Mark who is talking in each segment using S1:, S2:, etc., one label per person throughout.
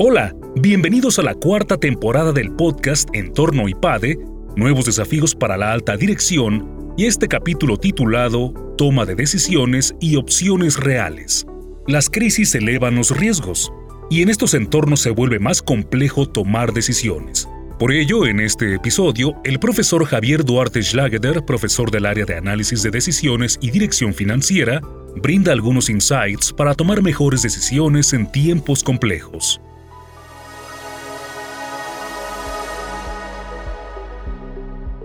S1: Hola, bienvenidos a la cuarta temporada del podcast Entorno IPADE, Nuevos Desafíos para la Alta Dirección, y este capítulo titulado Toma de Decisiones y Opciones Reales. Las crisis elevan los riesgos, y en estos entornos se vuelve más complejo tomar decisiones. Por ello, en este episodio, el profesor Javier Duarte Schlageder, profesor del área de análisis de decisiones y dirección financiera, brinda algunos insights para tomar mejores decisiones en tiempos complejos.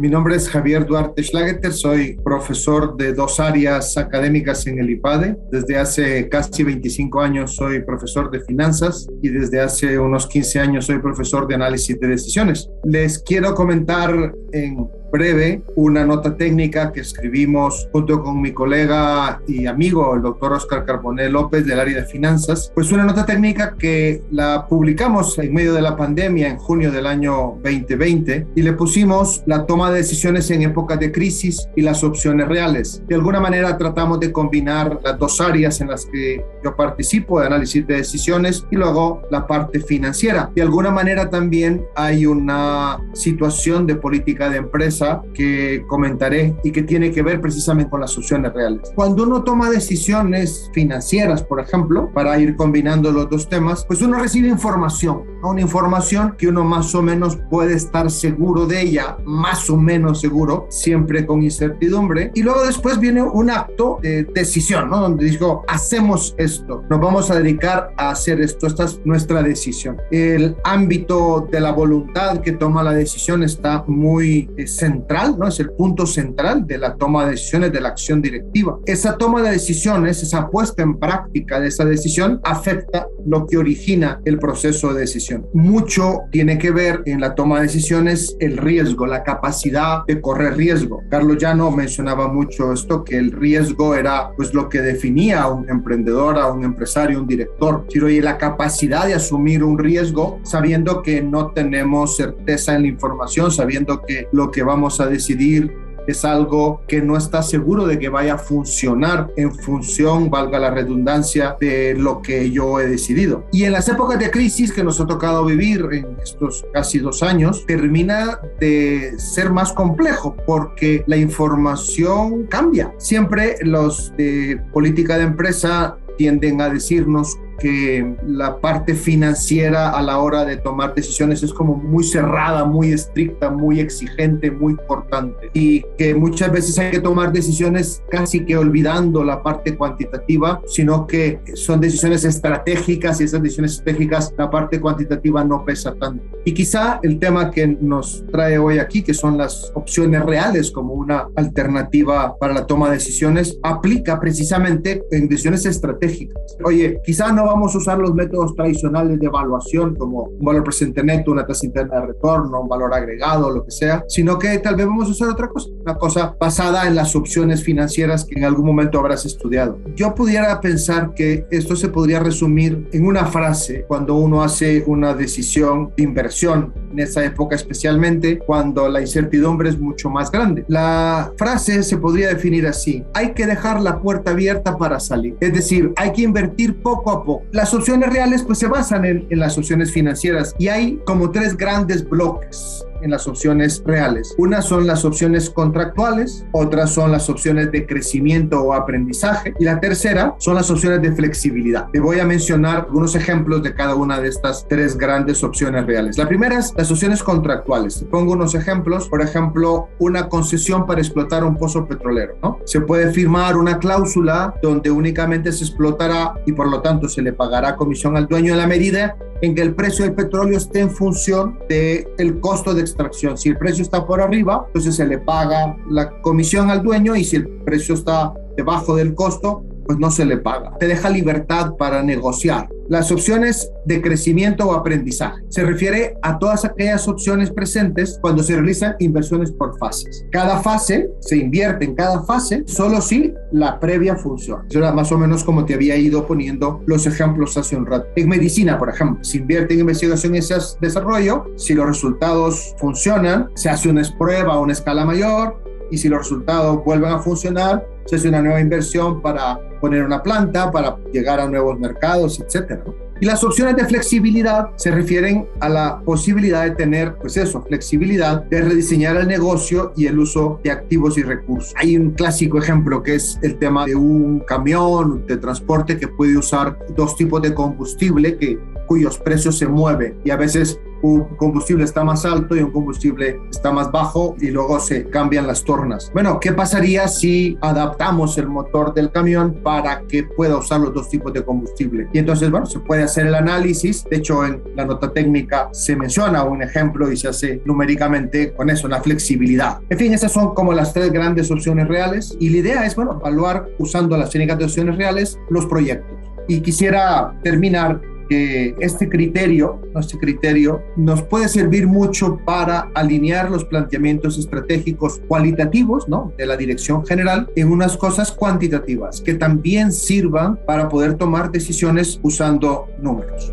S2: Mi nombre es Javier Duarte Schlageter, soy profesor de dos áreas académicas en el IPADE. Desde hace casi 25 años soy profesor de finanzas y desde hace unos 15 años soy profesor de análisis de decisiones. Les quiero comentar en breve una nota técnica que escribimos junto con mi colega y amigo, el doctor Oscar Carbonell López del área de finanzas. Pues una nota técnica que la publicamos en medio de la pandemia en junio del año 2020 y le pusimos la toma de decisiones en épocas de crisis y las opciones reales. De alguna manera tratamos de combinar las dos áreas en las que yo participo de análisis de decisiones y luego la parte financiera. De alguna manera también hay una situación de política de empresa que comentaré y que tiene que ver precisamente con las opciones reales. Cuando uno toma decisiones financieras, por ejemplo, para ir combinando los dos temas, pues uno recibe información, una información que uno más o menos puede estar seguro de ella, más o menos seguro, siempre con incertidumbre. Y luego después viene un acto de decisión, ¿no? Donde digo, hacemos esto, nos vamos a dedicar a hacer esto, esta es nuestra decisión. El ámbito de la voluntad que toma la decisión está muy centrado central, ¿no? Es el punto central de la toma de decisiones, de la acción directiva. Esa toma de decisiones, esa puesta en práctica de esa decisión afecta lo que origina el proceso de decisión. Mucho tiene que ver en la toma de decisiones el riesgo, la capacidad de correr riesgo. Carlos Llano mencionaba mucho esto, que el riesgo era pues lo que definía a un emprendedor, a un empresario, un director. y la capacidad de asumir un riesgo sabiendo que no tenemos certeza en la información, sabiendo que lo que vamos a decidir es algo que no está seguro de que vaya a funcionar en función, valga la redundancia, de lo que yo he decidido. Y en las épocas de crisis que nos ha tocado vivir en estos casi dos años, termina de ser más complejo porque la información cambia. Siempre los de política de empresa tienden a decirnos que la parte financiera a la hora de tomar decisiones es como muy cerrada, muy estricta, muy exigente, muy cortante y que muchas veces hay que tomar decisiones casi que olvidando la parte cuantitativa, sino que son decisiones estratégicas y esas decisiones estratégicas la parte cuantitativa no pesa tanto. Y quizá el tema que nos trae hoy aquí, que son las opciones reales como una alternativa para la toma de decisiones, aplica precisamente en decisiones estratégicas. Oye, quizá no vamos a usar los métodos tradicionales de evaluación como un valor presente neto, una tasa interna de retorno, un valor agregado, lo que sea, sino que tal vez vamos a usar otra cosa, una cosa basada en las opciones financieras que en algún momento habrás estudiado. Yo pudiera pensar que esto se podría resumir en una frase cuando uno hace una decisión de inversión, en esa época especialmente cuando la incertidumbre es mucho más grande. La frase se podría definir así, hay que dejar la puerta abierta para salir, es decir, hay que invertir poco a poco las opciones reales pues se basan en, en las opciones financieras. Y hay como tres grandes bloques en las opciones reales. Unas son las opciones contractuales, otras son las opciones de crecimiento o aprendizaje y la tercera son las opciones de flexibilidad. Te voy a mencionar algunos ejemplos de cada una de estas tres grandes opciones reales. La primera es las opciones contractuales. Pongo unos ejemplos. Por ejemplo, una concesión para explotar un pozo petrolero. ¿no? Se puede firmar una cláusula donde únicamente se explotará y por lo tanto se le pagará comisión al dueño en la medida en que el precio del petróleo esté en función del el costo de extracción. Si el precio está por arriba, entonces se le paga la comisión al dueño y si el precio está debajo del costo, pues no se le paga. Te deja libertad para negociar. Las opciones de crecimiento o aprendizaje. Se refiere a todas aquellas opciones presentes cuando se realizan inversiones por fases. Cada fase se invierte en cada fase solo si la previa funciona. Eso era más o menos como te había ido poniendo los ejemplos hace un rato. En medicina, por ejemplo, se invierte en investigación y desarrollo. Si los resultados funcionan, se hace una prueba a una escala mayor y si los resultados vuelven a funcionar, se hace una nueva inversión para poner una planta, para llegar a nuevos mercados, etc. Y las opciones de flexibilidad se refieren a la posibilidad de tener, pues eso, flexibilidad de rediseñar el negocio y el uso de activos y recursos. Hay un clásico ejemplo que es el tema de un camión de transporte que puede usar dos tipos de combustible que cuyos precios se mueven y a veces un combustible está más alto y un combustible está más bajo y luego se cambian las tornas. Bueno, ¿qué pasaría si adaptamos el motor del camión para que pueda usar los dos tipos de combustible? Y entonces, bueno, se puede hacer el análisis. De hecho, en la nota técnica se menciona un ejemplo y se hace numéricamente con eso, la flexibilidad. En fin, esas son como las tres grandes opciones reales y la idea es, bueno, evaluar usando las técnicas de opciones reales los proyectos. Y quisiera terminar este criterio, este criterio nos puede servir mucho para alinear los planteamientos estratégicos cualitativos ¿no? de la dirección general en unas cosas cuantitativas que también sirvan para poder tomar decisiones usando números.